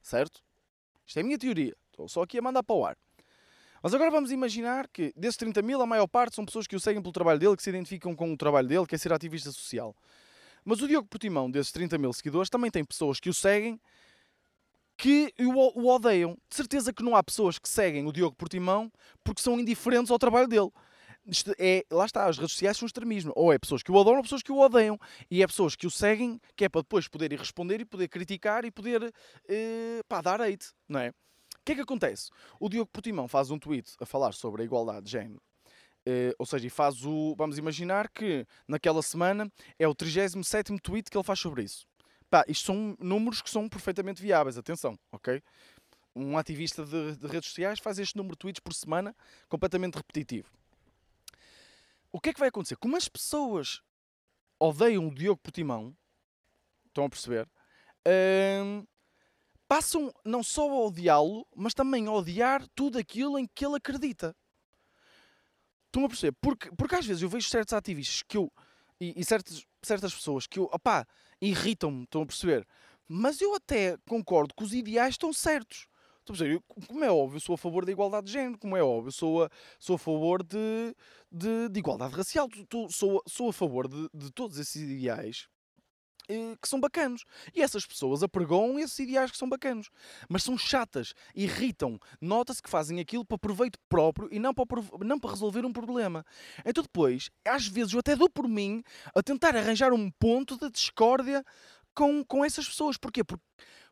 Certo? Isto é a minha teoria. Estou só aqui a mandar para o ar. Mas agora vamos imaginar que desses 30 mil, a maior parte são pessoas que o seguem pelo trabalho dele, que se identificam com o trabalho dele, que é ser ativista social. Mas o Diogo Portimão, desses 30 mil seguidores, também tem pessoas que o seguem que o, o odeiam. De certeza que não há pessoas que seguem o Diogo Portimão porque são indiferentes ao trabalho dele. Isto é, lá está, as redes sociais são extremismo. Ou é pessoas que o adoram ou pessoas que o odeiam. E é pessoas que o seguem, que é para depois poder ir responder e poder criticar e poder eh, pá, dar hate, não é? O que é que acontece? O Diogo Portimão faz um tweet a falar sobre a igualdade de género. Eh, ou seja, faz o. Vamos imaginar que naquela semana é o 37 tweet que ele faz sobre isso. Pá, isto são números que são perfeitamente viáveis, atenção, ok? Um ativista de, de redes sociais faz este número de tweets por semana completamente repetitivo. O que é que vai acontecer? Como as pessoas odeiam o Diogo Portimão, estão a perceber? Hum, passam não só a odiá-lo, mas também a odiar tudo aquilo em que ele acredita. Estão a perceber? Porque, porque às vezes eu vejo certos ativistas que eu. E, e certas, certas pessoas que eu. opá, irritam-me, estão a perceber? Mas eu até concordo que os ideais estão certos. Estão a perceber? Como é óbvio, eu sou a favor da igualdade de género, como é óbvio, eu sou a, sou a favor de, de, de igualdade racial, sou, sou a favor de, de todos esses ideais que são bacanos. E essas pessoas apregoam esses ideais que são bacanos. Mas são chatas, irritam, nota-se que fazem aquilo para proveito próprio e não para, não para resolver um problema. Então depois, às vezes eu até dou por mim a tentar arranjar um ponto de discórdia com, com essas pessoas. Porquê? Porque,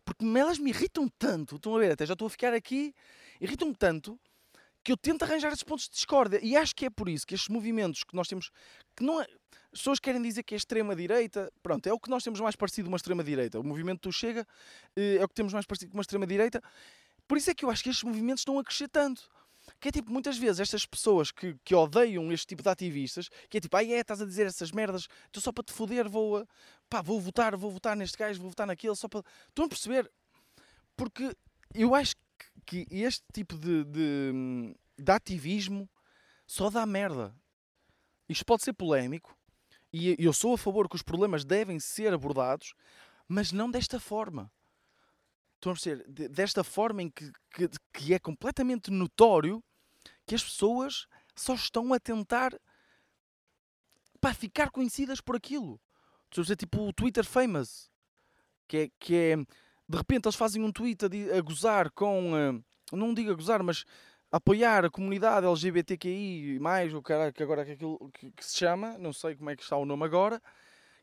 porque elas me irritam tanto, estão a ver, até já estou a ficar aqui, irritam-me tanto que eu tento arranjar esses pontos de discórdia. E acho que é por isso que estes movimentos que nós temos, que não é, as pessoas querem dizer que é extrema-direita, pronto, é o que nós temos mais parecido uma extrema-direita. O movimento do Chega eh, é o que temos mais parecido com uma extrema-direita. Por isso é que eu acho que estes movimentos estão a crescer tanto. Que é tipo, muitas vezes, estas pessoas que, que odeiam este tipo de ativistas, que é tipo, ai é, estás a dizer essas merdas, estou só para te foder, vou, pá, vou votar, vou votar neste gajo, vou votar naquele, só para. Estão a perceber? Porque eu acho que este tipo de, de, de ativismo só dá merda. Isto pode ser polémico, e eu sou a favor que os problemas devem ser abordados, mas não desta forma. Estão a ser desta forma em que, que, que, é completamente notório que as pessoas só estão a tentar para ficar conhecidas por aquilo. Estão a dizer tipo o Twitter famous, que é, que é de repente eles fazem um tweet a, a gozar com, eh, não digo a gozar, mas apoiar a comunidade LGBTQI, mais, o cara que agora é aquilo que, que, se chama, não sei como é que está o nome agora,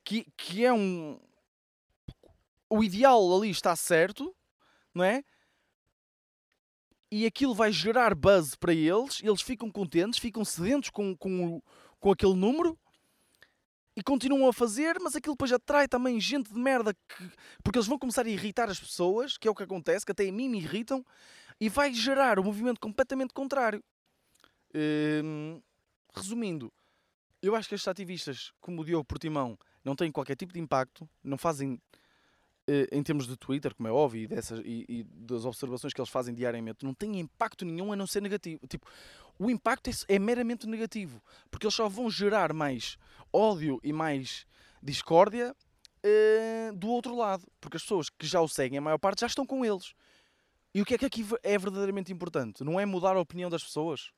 que, que é um. O ideal ali está certo, não é? E aquilo vai gerar buzz para eles, eles ficam contentes, ficam sedentos com, com, com aquele número e continuam a fazer, mas aquilo depois atrai também gente de merda que, porque eles vão começar a irritar as pessoas, que é o que acontece, que até a mim me irritam, e vai gerar um movimento completamente contrário. Hum, resumindo, eu acho que estes ativistas, como o Diogo Portimão, não têm qualquer tipo de impacto, não fazem eh, em termos de Twitter, como é óbvio, e, dessas, e, e, das observações que eles fazem diariamente, não têm impacto nenhum a não ser negativo. Tipo, o impacto é, é meramente negativo, porque eles só vão gerar mais ódio e mais discórdia uh, do outro lado, porque as pessoas que já o seguem, a maior parte, já estão com eles. E o que é que aqui é verdadeiramente importante? Não é mudar a opinião das pessoas.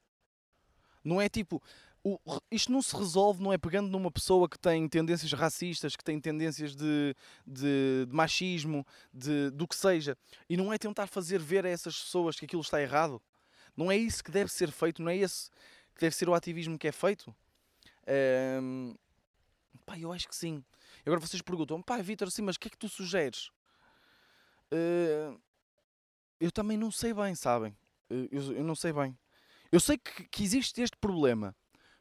Não é tipo. O, isto não se resolve, não é pegando numa pessoa que tem tendências racistas, que tem tendências de, de, de machismo, de, do que seja, e não é tentar fazer ver a essas pessoas que aquilo está errado. Não é isso que deve ser feito, não é esse que deve ser o ativismo que é feito. Um, pá, eu acho que sim. Agora vocês perguntam, pá, Vitor, sim, mas o que é que tu sugeres? Uh, eu também não sei bem, sabem? Eu, eu não sei bem. Eu sei que, que, existe este problema.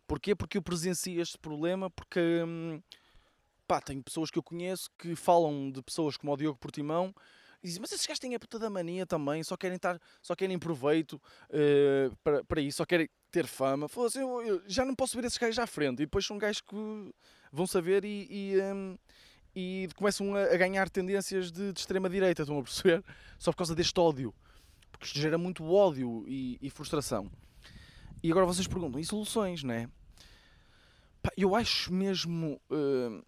Porquê? Porque eu presencio este problema, porque hum, pá, tenho pessoas que eu conheço que falam de pessoas como o Diogo Portimão e dizem, mas esses gajos têm a puta da mania também, só querem, estar, só querem proveito uh, para, para isso, só querem ter fama. Falou assim, eu, eu, já não posso ver esses gajos à frente. E depois são gajos que vão saber e, e um, e começam a, ganhar tendências de, de extrema-direita, estão a perceber? Só por causa deste ódio. Porque isto gera muito ódio e, e frustração. E agora vocês perguntam, e soluções, não é? Pá, eu acho mesmo uh,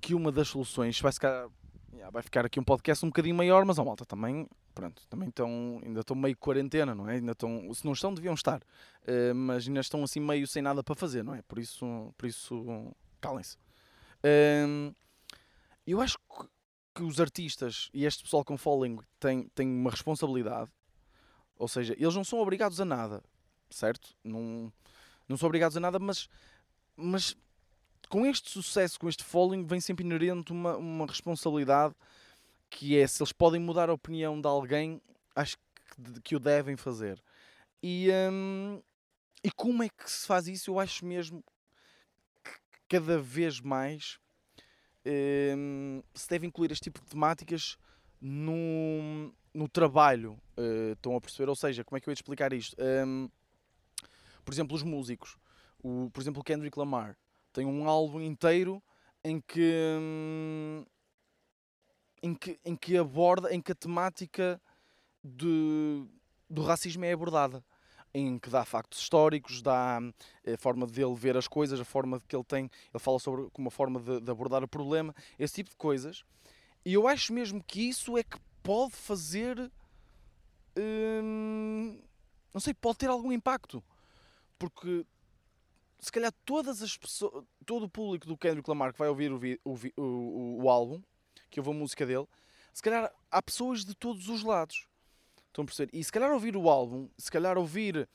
que uma das soluções vai ficar, yeah, vai ficar aqui um podcast um bocadinho maior, mas a malta também, pronto, também estão, ainda estão meio quarentena, não é? Ainda estão, se não estão, deviam estar, uh, mas ainda estão assim meio sem nada para fazer, não é? Por isso, por isso calem-se. Uh, eu acho que os artistas e este pessoal com following têm, têm uma responsabilidade. Ou seja, eles não são obrigados a nada, certo? Não, não são obrigados a nada, mas, mas com este sucesso, com este following, vem sempre inerente uma, uma responsabilidade que é se eles podem mudar a opinião de alguém, acho que, que o devem fazer. E, hum, e como é que se faz isso? Eu acho mesmo que cada vez mais Ehm, se deve incluir este tipo de temáticas no, no trabalho. Uh, estão a perceber? Ou seja, como é que eu ia explicar isto? Um, por exemplo, os músicos. O, por exemplo, o Kendrick Lamar tem um álbum inteiro em que, um, em que, em que aborda, em que a temática de, do racismo é abordada. Em que dá factos históricos, dá eh, a forma dele ver as coisas, a forma que ele tem. Ele fala sobre uma forma de, de abordar o problema, esse tipo de coisas. E eu acho mesmo que isso é que pode fazer. Hum, não sei, pode ter algum impacto. Porque se calhar todas as pessoas, todo o público do Kendrick Lamar que vai ouvir o, o, o, o álbum, que ouve a música dele, se calhar há pessoas de todos os lados. Estão a perceber? E se calhar ouvir o álbum, se calhar ouvir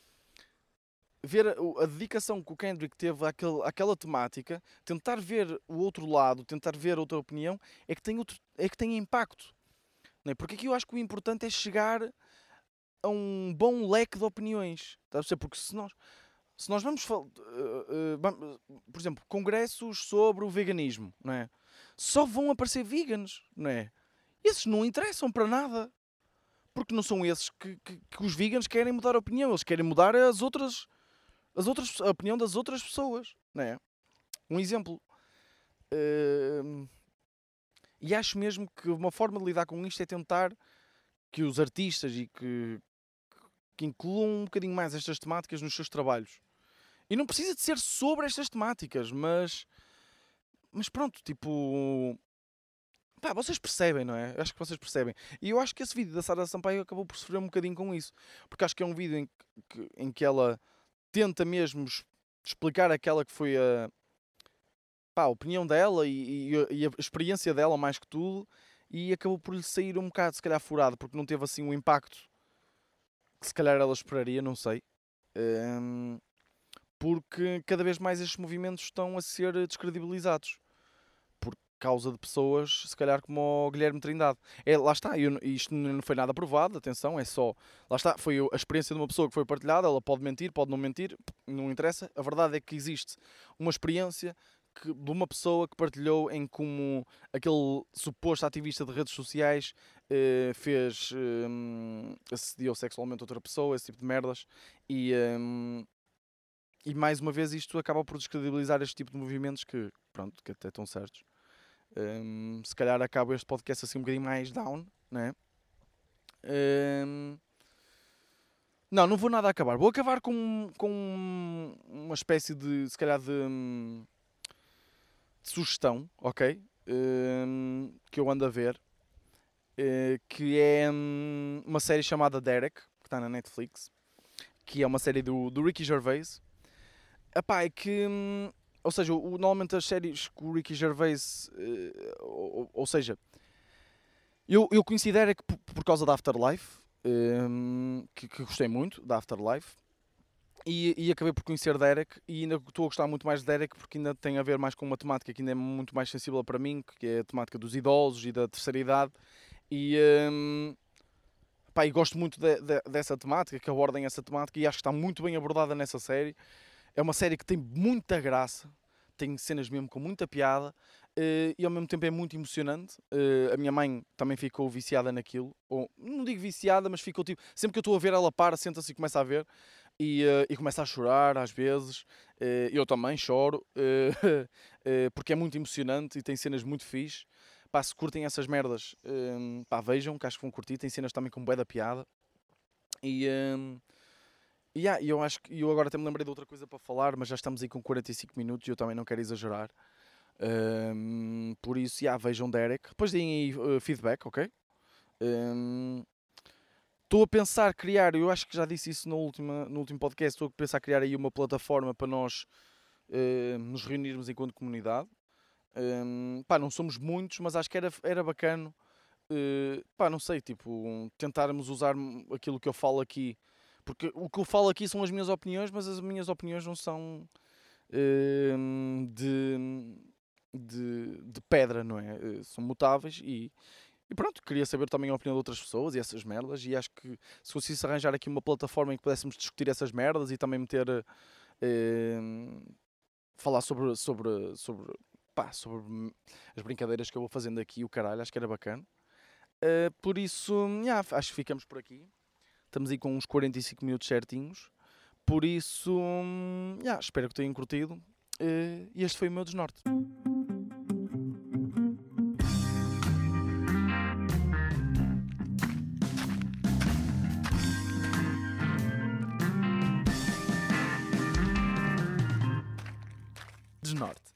ver a, a, dedicação que o Kendrick teve àquele, àquela temática, tentar ver o outro lado, tentar ver outra opinião, é que tem, outro, é que tem impacto. Não é? Porque aqui eu acho que o importante é chegar a um bom leque de opiniões. Está a perceber? Porque se nós, se nós vamos, uh, uh, por exemplo, congressos sobre o veganismo, não é? Só vão aparecer veganos, não é? Esses não interessam para nada. Porque não são esses que, que, que os veganos querem mudar a opinião. Eles querem mudar as outras, as outras, a opinião das outras pessoas, não é? Um exemplo. Uh, e acho mesmo que uma forma de lidar com isto é tentar que os artistas e que, que incluam um bocadinho mais estas temáticas nos seus trabalhos. E não precisa de ser sobre estas temáticas, mas. Mas pronto, tipo. Pá, vocês percebem, não é? Acho que vocês percebem. E eu acho que esse vídeo da Sara Sampaio acabou por sofrer um bocadinho com isso. Porque acho que é um vídeo em que, em que ela tenta mesmo explicar aquela que foi a, pá, a opinião dela e, e, e, a experiência dela mais que tudo e acabou por lhe sair um bocado se calhar furado porque não teve assim um impacto que se calhar ela esperaria, não sei. Um, porque cada vez mais estes movimentos estão a ser descredibilizados por causa de pessoas, se calhar como o Guilherme Trindade. É, lá está, eu, isto não foi nada provado, atenção, é só. Lá está, foi a experiência de uma pessoa que foi partilhada, ela pode mentir, pode não mentir, não interessa. A verdade é que existe uma experiência que, de uma pessoa que partilhou em como aquele suposto ativista de redes sociais eh, fez eh, assediou sexualmente outra pessoa, esse tipo de merdas, e, eh, e mais uma vez isto acaba por descredibilizar este tipo de movimentos que, pronto, que até estão certos. Um, se calhar acaba este podcast assim um bocadinho mais down, né? Um, não, não vou nada acabar. Vou acabar com, com uma espécie de, se calhar, de, hum, de sugestão, ok? Um, que eu ando a ver. Uh, que é um, uma série chamada Derek, que está na Netflix. Que é uma série do, do Ricky Gervais. Epá, é que. Hum, ou seja, o, normalmente as séries com o Ricky Gervais. Uh, ou, ou, seja, eu, eu conheci Derek por, por causa da Afterlife. Um, que, que, gostei muito da Afterlife. E, e, acabei por conhecer Derek e ainda estou a gostar muito mais de Derek porque ainda tem a ver mais com uma temática que ainda é muito mais sensível para mim, que é a temática dos idosos e da terceira idade. E, um, pá, e gosto muito de, de, dessa temática, que abordem essa temática e acho que está muito bem abordada nessa série. É uma série que tem muita graça, tem cenas mesmo com muita piada uh, e ao mesmo tempo é muito emocionante. Uh, a minha mãe também ficou viciada naquilo, ou não digo viciada, mas ficou tipo, sempre que eu estou a ver, ela para, senta-se e começa a ver e, uh, e começa a chorar às vezes. eu também choro porque é muito emocionante e tem cenas muito fixe. Pá, se curtem essas merdas, pá, vejam, que acho que vão curtir. Tem cenas também com bué da piada. E, e yeah, eu acho que eu agora até me lembrei de outra coisa para falar, mas já estamos aí com 45 minutos e eu também não quero exagerar. Um, por isso, yeah, vejam Derek. Depois deem aí uh, feedback, ok? Estou um, a pensar criar, eu acho que já disse isso no último, no último podcast, estou a pensar criar aí uma plataforma para nós uh, nos reunirmos enquanto comunidade. Um, pá, não somos muitos, mas acho que era, era bacana. Uh, pá, não sei, tipo, tentarmos usar aquilo que eu falo aqui porque o que eu falo aqui são as minhas opiniões, mas as minhas opiniões não são uh, de, de, de, pedra, não é? Uh, são mutáveis e, e pronto, queria saber também a opinião de outras pessoas e essas merdas. E acho que se conseguisse arranjar aqui uma plataforma em que pudéssemos discutir essas merdas e também meter. Uh, falar sobre, sobre, sobre, sobre as brincadeiras que eu vou fazendo aqui, o caralho, acho que era bacana. Uh, por isso, yeah, acho que ficamos por aqui. Estamos aí com uns 45 minutos certinhos. Por isso, hum, yeah, espero que tenham curtido. Eh, e este foi o meu desnorte. Desnorte.